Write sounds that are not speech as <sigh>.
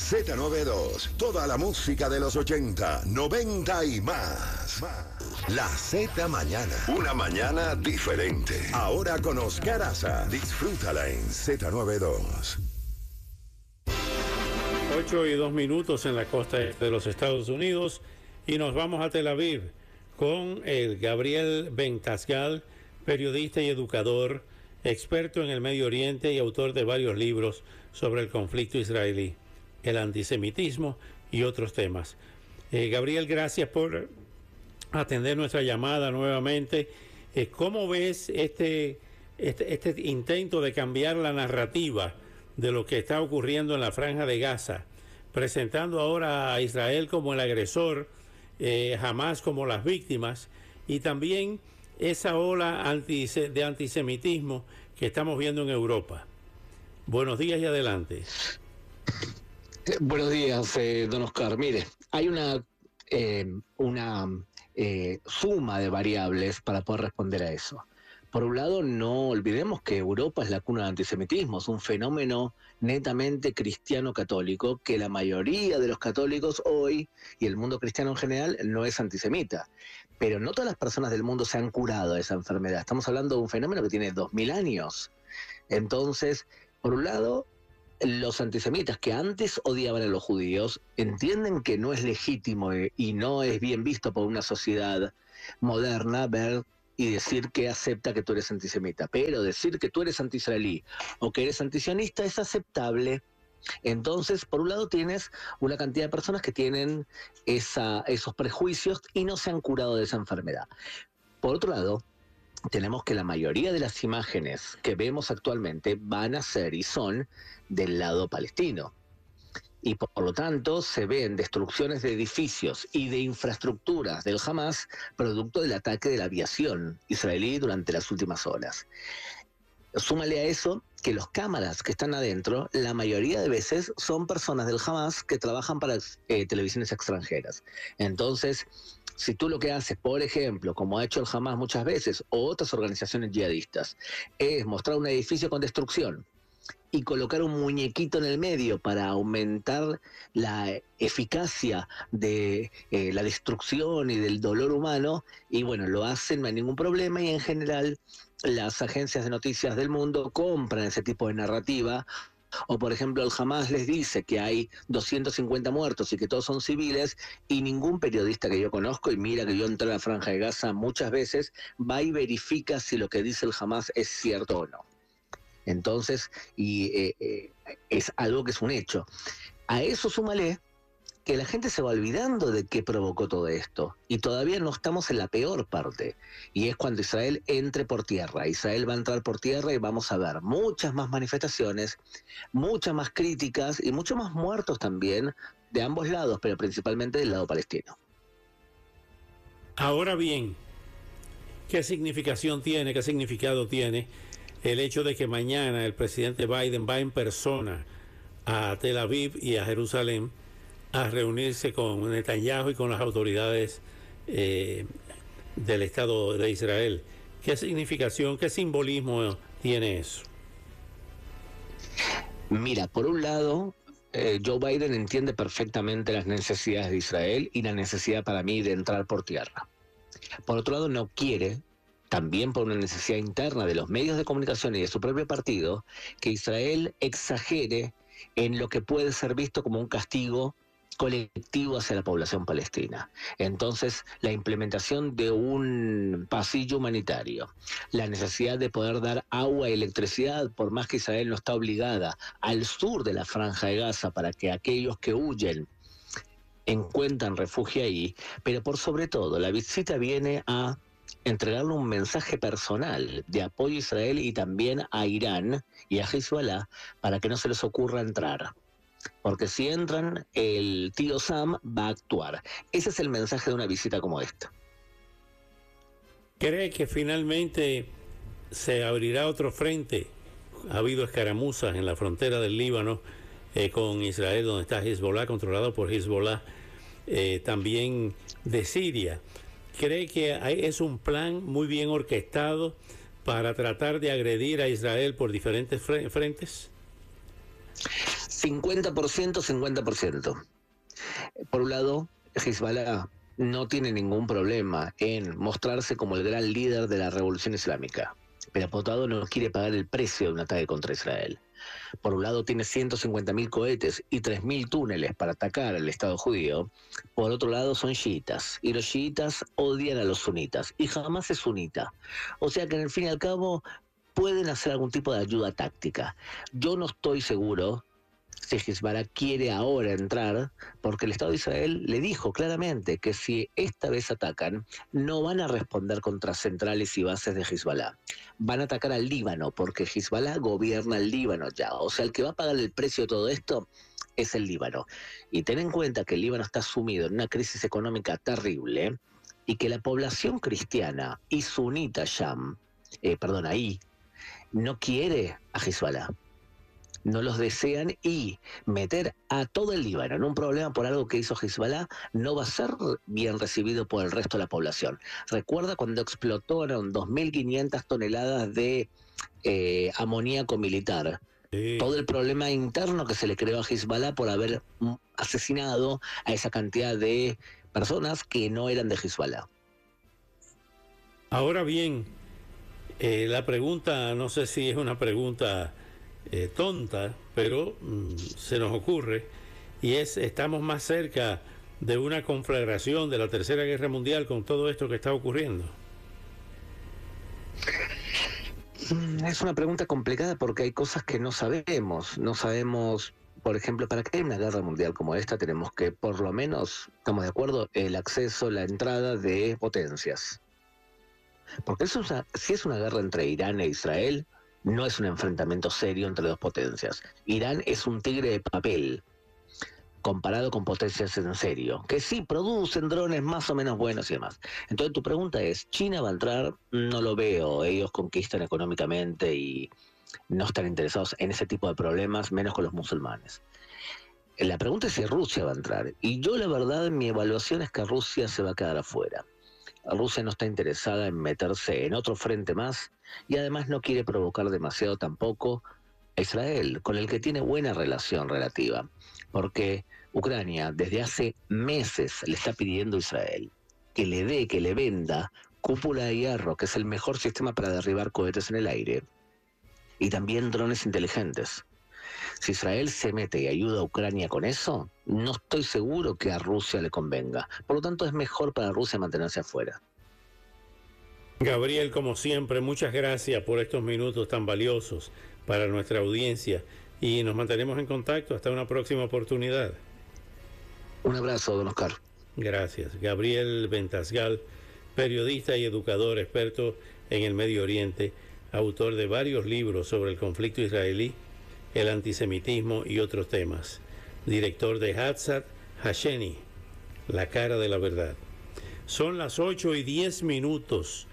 Z92, toda la música de los 80, 90 y más. La Z Mañana, una mañana diferente. Ahora con Oscar Aza. Disfrútala en Z92. 8 y 2 minutos en la costa de los Estados Unidos y nos vamos a Tel Aviv con el Gabriel Bentasgal, periodista y educador, experto en el Medio Oriente y autor de varios libros sobre el conflicto israelí, el antisemitismo y otros temas. Eh, Gabriel, gracias por atender nuestra llamada nuevamente. Eh, ¿Cómo ves este, este, este, intento de cambiar la narrativa de lo que está ocurriendo en la franja de Gaza, presentando ahora a Israel como el agresor, eh, jamás como las víctimas, y también esa ola de antisemitismo que estamos viendo en Europa? Buenos días y adelante. Eh, <laughs> buenos días, eh, don Oscar. Mire, hay una, eh, una suma de variables para poder responder a eso. Por un lado, no olvidemos que Europa es la cuna del antisemitismo, es un fenómeno netamente cristiano-católico, que la mayoría de los católicos hoy, y el mundo cristiano en general, no es antisemita. Pero no todas las personas del mundo se han curado de esa enfermedad. Estamos hablando de un fenómeno que tiene dos mil años. Entonces, por un lado, los antisemitas que antes odiaban a los judíos entienden que no es legítimo y no es bien visto por una sociedad moderna ver y decir que acepta que tú eres antisemita. Pero decir que tú eres anti-israelí o que eres antisionista es aceptable. Entonces, por un lado tienes una cantidad de personas que tienen esos prejuicios y no se han curado de esa enfermedad. Por otro lado, tenemos que la mayoría de las imágenes que vemos actualmente van a ser y son del lado palestino. Y por lo tanto se ven destrucciones de edificios y de infraestructuras del Hamas producto del ataque de la aviación israelí durante las últimas horas. Súmale a eso que los cámaras que están adentro, la mayoría de veces son personas del Hamas que trabajan para eh, televisiones extranjeras. Entonces, si tú lo que haces, por ejemplo, como ha hecho el Hamas muchas veces, o otras organizaciones yihadistas, es mostrar un edificio con destrucción y colocar un muñequito en el medio para aumentar la eficacia de eh, la destrucción y del dolor humano, y bueno, lo hacen, no hay ningún problema, y en general las agencias de noticias del mundo compran ese tipo de narrativa o por ejemplo, el Hamas les dice que hay 250 muertos y que todos son civiles y ningún periodista que yo conozco, y mira que yo entré a la franja de Gaza muchas veces, va y verifica si lo que dice el Hamas es cierto o no. Entonces, y eh, eh, es algo que es un hecho. A eso súmale que la gente se va olvidando de qué provocó todo esto. Y todavía no estamos en la peor parte. Y es cuando Israel entre por tierra. Israel va a entrar por tierra y vamos a ver muchas más manifestaciones, muchas más críticas y muchos más muertos también de ambos lados, pero principalmente del lado palestino. Ahora bien, ¿qué significación tiene, qué significado tiene el hecho de que mañana el presidente Biden va en persona a Tel Aviv y a Jerusalén? A reunirse con Netanyahu y con las autoridades eh, del Estado de Israel. ¿Qué significación, qué simbolismo tiene eso? Mira, por un lado, eh, Joe Biden entiende perfectamente las necesidades de Israel y la necesidad para mí de entrar por tierra. Por otro lado, no quiere, también por una necesidad interna de los medios de comunicación y de su propio partido, que Israel exagere en lo que puede ser visto como un castigo colectivo hacia la población palestina. Entonces, la implementación de un pasillo humanitario, la necesidad de poder dar agua y electricidad, por más que Israel no está obligada, al sur de la franja de Gaza para que aquellos que huyen encuentran refugio ahí, pero por sobre todo la visita viene a entregarle un mensaje personal de apoyo a Israel y también a Irán y a Hezbollah para que no se les ocurra entrar. Porque si entran, el tío Sam va a actuar. Ese es el mensaje de una visita como esta. ¿Cree que finalmente se abrirá otro frente? Ha habido escaramuzas en la frontera del Líbano eh, con Israel, donde está Hezbollah, controlado por Hezbollah, eh, también de Siria. ¿Cree que es un plan muy bien orquestado para tratar de agredir a Israel por diferentes frentes? 50%, 50%. Por un lado, Hezbollah no tiene ningún problema en mostrarse como el gran líder de la revolución islámica, pero lado no quiere pagar el precio de un ataque contra Israel. Por un lado tiene 150.000 cohetes y 3.000 túneles para atacar al Estado judío. Por otro lado son chiitas. Y los chiitas odian a los sunitas. Y jamás es sunita. O sea que en el fin y al cabo pueden hacer algún tipo de ayuda táctica. Yo no estoy seguro si Hezbollah quiere ahora entrar, porque el Estado de Israel le dijo claramente que si esta vez atacan, no van a responder contra centrales y bases de Hezbollah. Van a atacar al Líbano, porque Hezbollah gobierna el Líbano ya. O sea, el que va a pagar el precio de todo esto es el Líbano. Y ten en cuenta que el Líbano está sumido en una crisis económica terrible y que la población cristiana y sunita Sham, eh, perdón, ahí, no quiere a Hezbollah no los desean y meter a todo el Líbano en un problema por algo que hizo Hezbollah no va a ser bien recibido por el resto de la población. Recuerda cuando explotaron 2.500 toneladas de eh, amoníaco militar. Todo el problema interno que se le creó a Hezbollah por haber mm, asesinado a esa cantidad de personas que no eran de Hezbollah. Ahora bien, eh, la pregunta, no sé si es una pregunta eh, tonta, pero mm, se nos ocurre, y es, estamos más cerca de una conflagración de la Tercera Guerra Mundial con todo esto que está ocurriendo. Mm, es una pregunta complicada porque hay cosas que no sabemos. No sabemos, por ejemplo, para que haya una guerra mundial como esta tenemos que, por lo menos, estamos de acuerdo, el acceso, la entrada de potencias. Porque eso si es una guerra entre Irán e Israel, no es un enfrentamiento serio entre dos potencias. Irán es un tigre de papel comparado con potencias en serio, que sí producen drones más o menos buenos y demás. Entonces tu pregunta es, ¿China va a entrar? No lo veo, ellos conquistan económicamente y no están interesados en ese tipo de problemas, menos con los musulmanes. La pregunta es si Rusia va a entrar. Y yo la verdad, mi evaluación es que Rusia se va a quedar afuera. Rusia no está interesada en meterse en otro frente más y además no quiere provocar demasiado tampoco a Israel, con el que tiene buena relación relativa, porque Ucrania desde hace meses le está pidiendo a Israel que le dé, que le venda cúpula de hierro, que es el mejor sistema para derribar cohetes en el aire, y también drones inteligentes. Si Israel se mete y ayuda a Ucrania con eso, no estoy seguro que a Rusia le convenga. Por lo tanto, es mejor para Rusia mantenerse afuera. Gabriel, como siempre, muchas gracias por estos minutos tan valiosos para nuestra audiencia y nos mantenemos en contacto hasta una próxima oportunidad. Un abrazo, don Oscar. Gracias. Gabriel Ventasgal, periodista y educador experto en el Medio Oriente, autor de varios libros sobre el conflicto israelí, el antisemitismo y otros temas. Director de Hatzat Hasheni, La cara de la verdad. Son las 8 y 10 minutos